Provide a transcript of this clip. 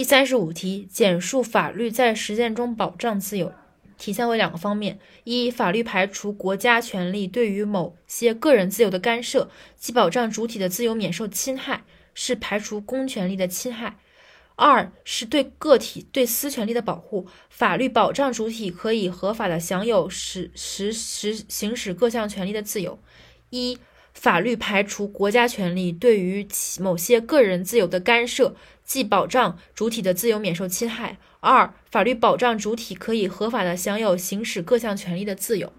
第三十五题，简述法律在实践中保障自由。体现为两个方面：一、法律排除国家权力对于某些个人自由的干涉，即保障主体的自由免受侵害，是排除公权力的侵害；二是对个体对私权利的保护，法律保障主体可以合法的享有实实实行使各项权利的自由。一、法律排除国家权力对于某些个人自由的干涉，即保障主体的自由免受侵害。二、法律保障主体可以合法的享有行使各项权利的自由。